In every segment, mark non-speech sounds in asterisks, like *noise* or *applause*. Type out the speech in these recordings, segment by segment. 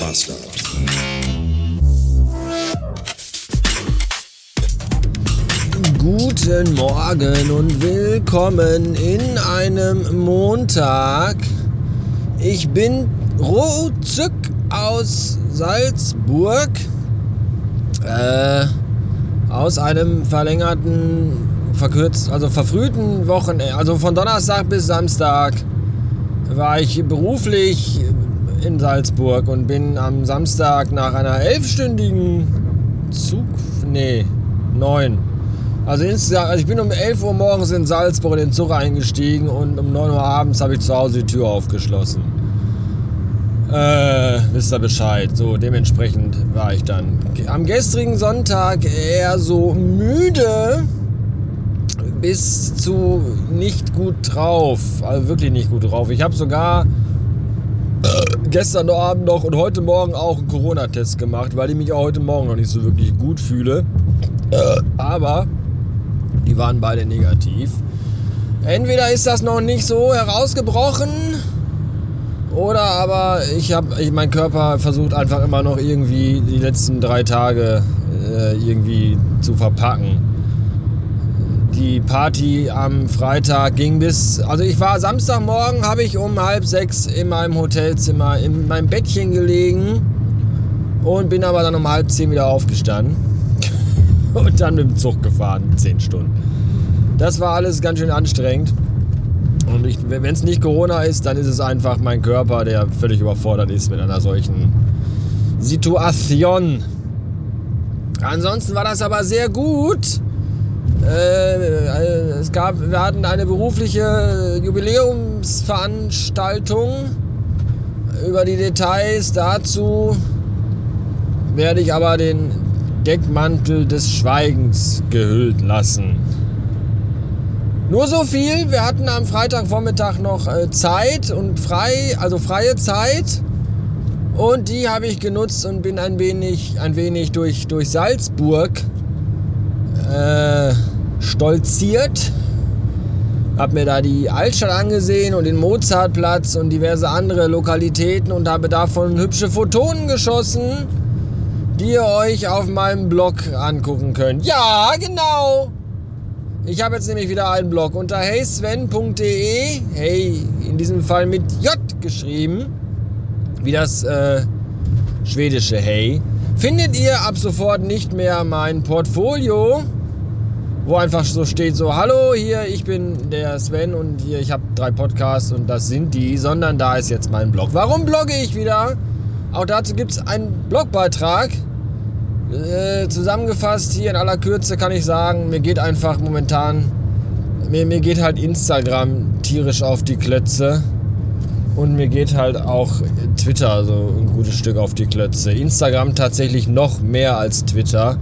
Bastard. Guten Morgen und willkommen in einem Montag. Ich bin ruckzuck aus Salzburg. Äh, aus einem verlängerten, verkürzt, also verfrühten Wochenende, also von Donnerstag bis Samstag war ich beruflich in Salzburg und bin am Samstag nach einer elfstündigen Zug, nee, neun. Also, insgesamt, also ich bin um 11 Uhr morgens in Salzburg in den Zug eingestiegen und um 9 Uhr abends habe ich zu Hause die Tür aufgeschlossen. Äh, wisst ihr Bescheid. So, dementsprechend war ich dann am gestrigen Sonntag eher so müde bis zu nicht gut drauf. Also wirklich nicht gut drauf. Ich habe sogar gestern Abend noch und heute Morgen auch einen Corona-Test gemacht, weil ich mich auch heute Morgen noch nicht so wirklich gut fühle. Aber die waren beide negativ. Entweder ist das noch nicht so herausgebrochen oder aber ich habe, mein Körper versucht einfach immer noch irgendwie die letzten drei Tage äh, irgendwie zu verpacken die Party am Freitag ging bis, also ich war Samstagmorgen, habe ich um halb sechs in meinem Hotelzimmer in meinem Bettchen gelegen und bin aber dann um halb zehn wieder aufgestanden *laughs* und dann mit dem Zug gefahren, zehn Stunden. Das war alles ganz schön anstrengend. Und wenn es nicht Corona ist, dann ist es einfach mein Körper, der völlig überfordert ist mit einer solchen Situation. Ansonsten war das aber sehr gut. Äh, es gab, wir hatten eine berufliche Jubiläumsveranstaltung. Über die Details dazu werde ich aber den Deckmantel des Schweigens gehüllt lassen. Nur so viel, wir hatten am Freitagvormittag noch äh, Zeit und frei, also freie Zeit. Und die habe ich genutzt und bin ein wenig, ein wenig durch, durch Salzburg äh, stolziert. Hab mir da die Altstadt angesehen und den Mozartplatz und diverse andere Lokalitäten und habe davon hübsche Photonen geschossen, die ihr euch auf meinem Blog angucken könnt. Ja, genau. Ich habe jetzt nämlich wieder einen Blog unter heysven.de. Hey, in diesem Fall mit J geschrieben. Wie das äh, schwedische Hey. Findet ihr ab sofort nicht mehr mein Portfolio wo einfach so steht so, hallo, hier, ich bin der Sven und hier, ich habe drei Podcasts und das sind die, sondern da ist jetzt mein Blog. Warum blogge ich wieder? Auch dazu gibt es einen Blogbeitrag. Äh, zusammengefasst hier in aller Kürze kann ich sagen, mir geht einfach momentan, mir, mir geht halt Instagram tierisch auf die Klötze. Und mir geht halt auch Twitter so ein gutes Stück auf die Klötze. Instagram tatsächlich noch mehr als Twitter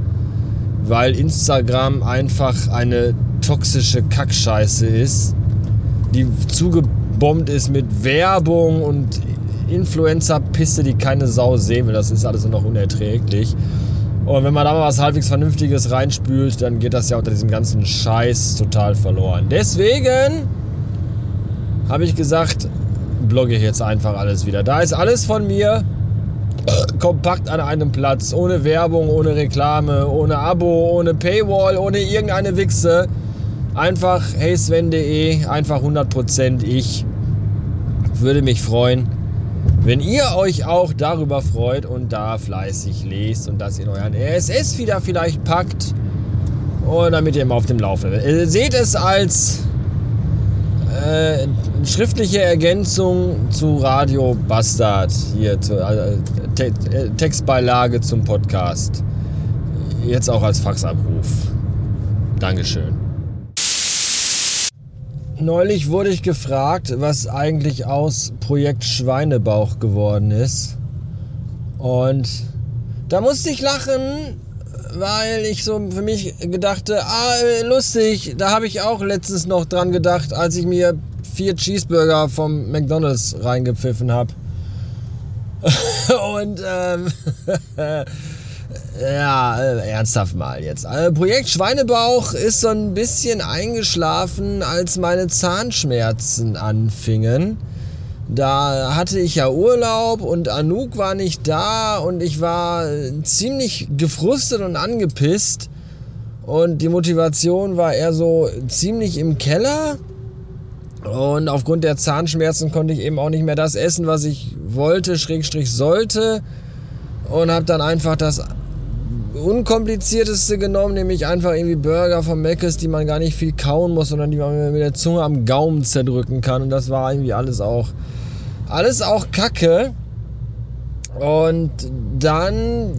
weil Instagram einfach eine toxische Kackscheiße ist, die zugebombt ist mit Werbung und Influencer-Pisse, die keine Sau sehen will. Das ist alles noch unerträglich. Und wenn man da mal was halbwegs Vernünftiges reinspült, dann geht das ja unter diesem ganzen Scheiß total verloren. Deswegen habe ich gesagt, blogge ich jetzt einfach alles wieder. Da ist alles von mir kompakt an einem Platz, ohne Werbung, ohne Reklame, ohne Abo, ohne Paywall, ohne irgendeine Wichse. Einfach heysven.de, einfach 100% ich. Würde mich freuen, wenn ihr euch auch darüber freut und da fleißig lest und das in euren RSS wieder vielleicht packt. Und damit ihr immer auf dem Laufenden. Seht es als äh, schriftliche Ergänzung zu Radio Bastard hier, zu, äh, Te äh, Textbeilage zum Podcast. Jetzt auch als Faxabruf. Dankeschön. Neulich wurde ich gefragt, was eigentlich aus Projekt Schweinebauch geworden ist. Und da musste ich lachen, weil ich so für mich gedachte, ah, lustig, da habe ich auch letztens noch dran gedacht, als ich mir vier Cheeseburger vom McDonald's reingepfiffen habe. *laughs* Und ähm, *laughs* ja, äh, ernsthaft mal jetzt. Also Projekt Schweinebauch ist so ein bisschen eingeschlafen, als meine Zahnschmerzen anfingen. Da hatte ich ja Urlaub und Anouk war nicht da und ich war ziemlich gefrustet und angepisst. Und die Motivation war eher so ziemlich im Keller. Und aufgrund der Zahnschmerzen konnte ich eben auch nicht mehr das essen, was ich wollte, Schrägstrich sollte. Und habe dann einfach das unkomplizierteste genommen, nämlich einfach irgendwie Burger von Meckes, die man gar nicht viel kauen muss, sondern die man mit der Zunge am Gaumen zerdrücken kann. Und das war irgendwie alles auch, alles auch Kacke. Und dann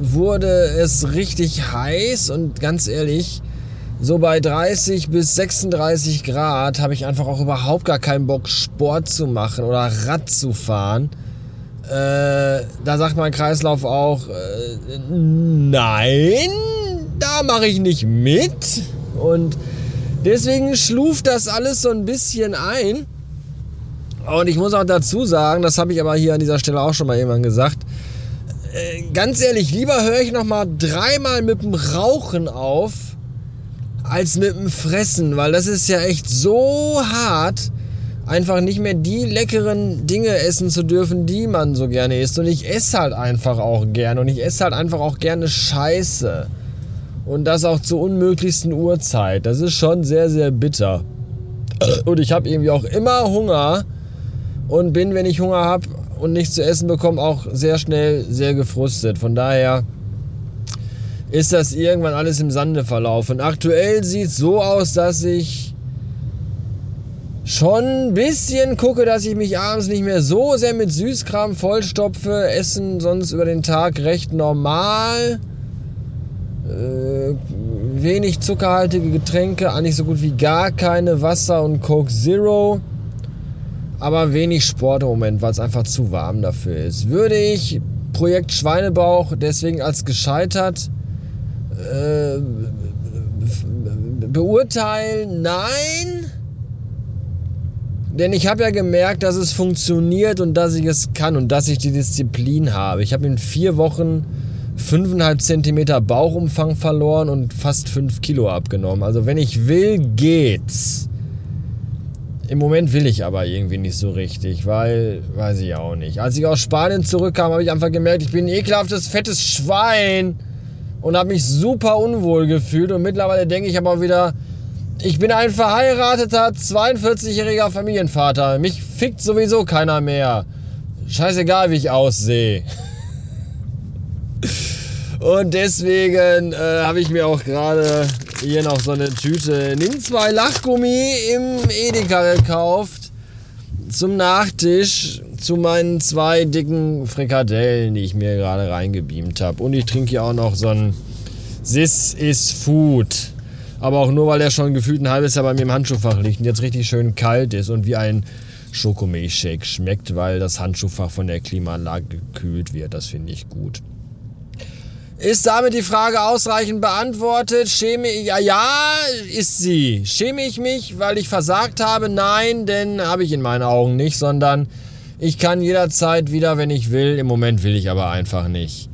wurde es richtig heiß und ganz ehrlich, so bei 30 bis 36 Grad habe ich einfach auch überhaupt gar keinen Bock, Sport zu machen oder Rad zu fahren. Äh, da sagt mein Kreislauf auch, äh, nein, da mache ich nicht mit. Und deswegen schluft das alles so ein bisschen ein. Und ich muss auch dazu sagen, das habe ich aber hier an dieser Stelle auch schon mal jemand gesagt. Äh, ganz ehrlich, lieber höre ich noch mal dreimal mit dem Rauchen auf, als mit dem Fressen, weil das ist ja echt so hart, einfach nicht mehr die leckeren Dinge essen zu dürfen, die man so gerne isst. Und ich esse halt einfach auch gerne und ich esse halt einfach auch gerne Scheiße. Und das auch zur unmöglichsten Uhrzeit. Das ist schon sehr, sehr bitter. Und ich habe irgendwie auch immer Hunger und bin, wenn ich Hunger habe und nichts zu essen bekomme, auch sehr schnell sehr gefrustet. Von daher ist das irgendwann alles im Sande verlaufen. Aktuell sieht es so aus, dass ich schon ein bisschen gucke, dass ich mich abends nicht mehr so sehr mit Süßkram vollstopfe. Essen sonst über den Tag recht normal. Äh, wenig zuckerhaltige Getränke, eigentlich so gut wie gar keine Wasser und Coke Zero. Aber wenig Sport im Moment, weil es einfach zu warm dafür ist. Würde ich Projekt Schweinebauch deswegen als gescheitert äh, beurteilen, nein. Denn ich habe ja gemerkt, dass es funktioniert und dass ich es kann und dass ich die Disziplin habe. Ich habe in vier Wochen 5,5 Zentimeter Bauchumfang verloren und fast 5 Kilo abgenommen. Also wenn ich will, geht's. Im Moment will ich aber irgendwie nicht so richtig, weil, weiß ich auch nicht. Als ich aus Spanien zurückkam, habe ich einfach gemerkt, ich bin ein ekelhaftes, fettes Schwein und habe mich super unwohl gefühlt. Und mittlerweile denke ich aber wieder, ich bin ein verheirateter, 42-jähriger Familienvater. Mich fickt sowieso keiner mehr. Scheißegal, wie ich aussehe. *laughs* Und deswegen äh, habe ich mir auch gerade hier noch so eine Tüte Nimm zwei Lachgummi im Edeka gekauft. Zum Nachtisch zu meinen zwei dicken Frikadellen, die ich mir gerade reingebeamt habe. Und ich trinke hier auch noch so ein This is Food. Aber auch nur, weil der schon gefühlt ein halbes Jahr bei mir im Handschuhfach liegt und jetzt richtig schön kalt ist und wie ein Schokomilchshake schmeckt, weil das Handschuhfach von der Klimaanlage gekühlt wird. Das finde ich gut. Ist damit die Frage ausreichend beantwortet? Schäme ich, ja, ja, ist sie. Schäme ich mich, weil ich versagt habe? Nein, denn habe ich in meinen Augen nicht, sondern ich kann jederzeit wieder, wenn ich will. Im Moment will ich aber einfach nicht.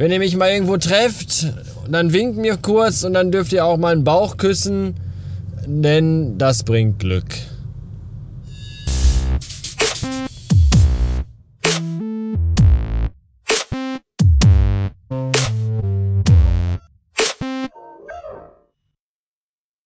Wenn ihr mich mal irgendwo trefft, dann winkt mir kurz und dann dürft ihr auch meinen Bauch küssen, denn das bringt Glück.